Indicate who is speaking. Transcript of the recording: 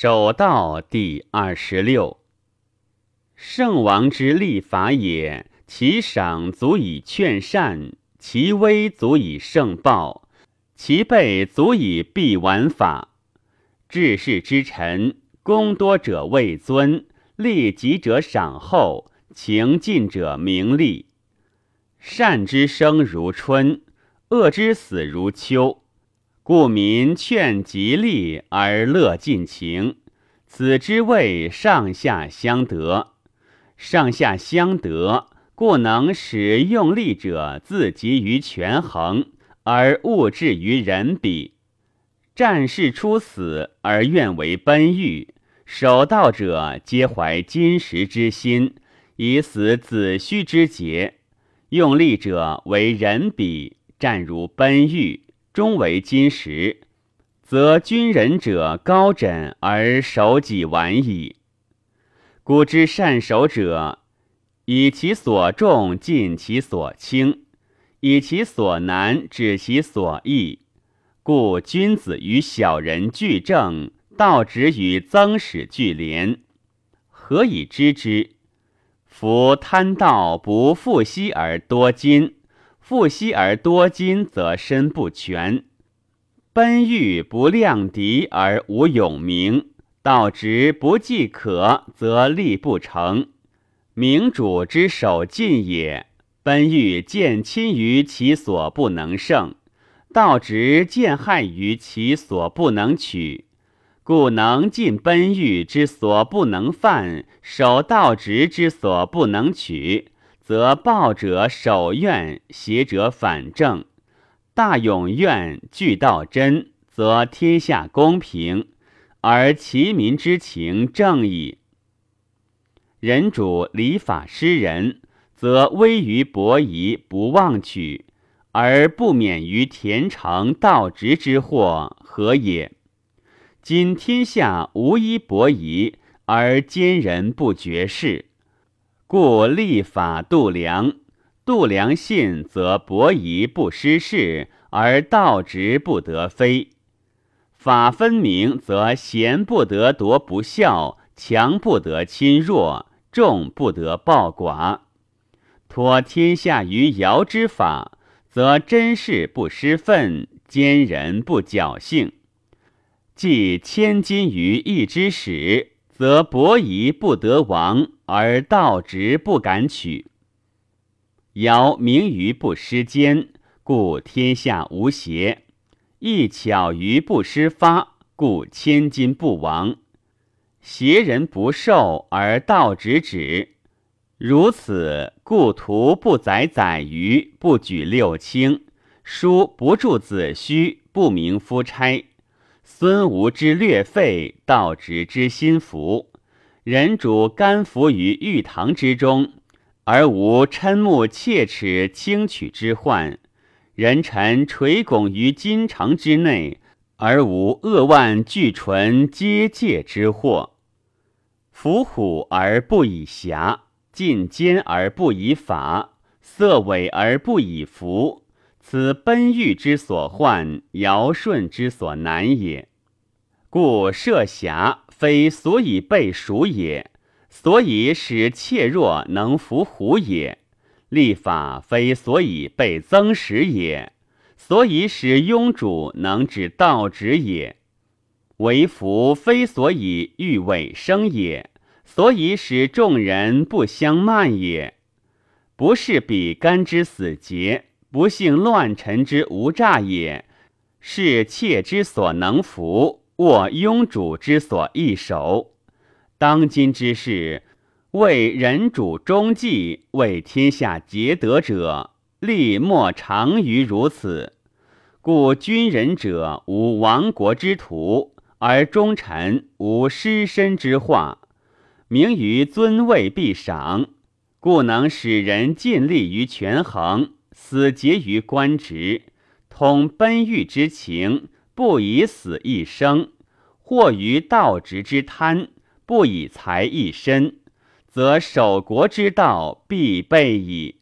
Speaker 1: 守道第二十六。圣王之立法也，其赏足以劝善，其威足以胜暴，其备足以避玩法。治世之臣，功多者位尊，利己者赏厚，情尽者名利。善之生如春，恶之死如秋。故民劝吉利而乐尽情，此之谓上下相得。上下相得，故能使用力者自急于权衡，而物至于人比。战士出死而愿为奔欲，守道者皆怀金石之心，以死子虚之节。用力者为人比，战如奔欲。终为金石，则军人者高枕而守己晚矣。古之善守者，以其所重尽其所轻，以其所难止其所易。故君子与小人俱正，道直与曾使俱廉。何以知之？夫贪道不复息而多金。复息而多金，则身不全；奔欲不量敌而无勇名，道直不计可，则力不成。明主之守尽也，奔欲见亲于其所不能胜，道直见害于其所不能取，故能尽奔欲之所不能犯，守道直之所不能取。则暴者守怨，邪者反正。大勇怨俱道真，则天下公平，而其民之情正矣。人主礼法施人，则威于伯夷，不忘取，而不免于田成道直之祸，何也？今天下无一伯夷，而奸人不绝世。故立法度量，度量信，则伯夷不失事，而道直不得非。法分明，则贤不得夺不孝，强不得侵弱，众不得暴寡。托天下于尧之法，则真事不失分，奸人不侥幸。既千金于一之始。则伯夷不得亡，而道直不敢取。尧明于不失奸，故天下无邪；亦巧于不失发，故千金不亡。邪人不受，而道直止。如此，故徒不载载鱼，不举六卿；书不著子虚，不明夫差。孙吴之略废，道直之心服。人主甘服于玉堂之中，而无嗔目切齿轻取之患；人臣垂拱于金城之内，而无扼腕拒唇皆戒之祸。伏虎而不以侠，进奸而不以法，色伪而不以服。此奔欲之所患，尧舜之所难也。故设侠非所以备蜀也，所以使怯弱能伏虎也；立法非所以备曾使也，所以使庸主能止道直也；为服非所以欲尾生也，所以使众人不相慢也。不是比干之死节。不幸乱臣之无诈也，是妾之所能服，握庸主之所易守。当今之事，为人主忠计，为天下节德者，力莫长于如此。故君人者无亡国之徒，而忠臣无失身之患。名于尊位必赏，故能使人尽力于权衡。死结于官职，通奔欲之情，不以死一生；或于道直之贪，不以财一身，则守国之道必备矣。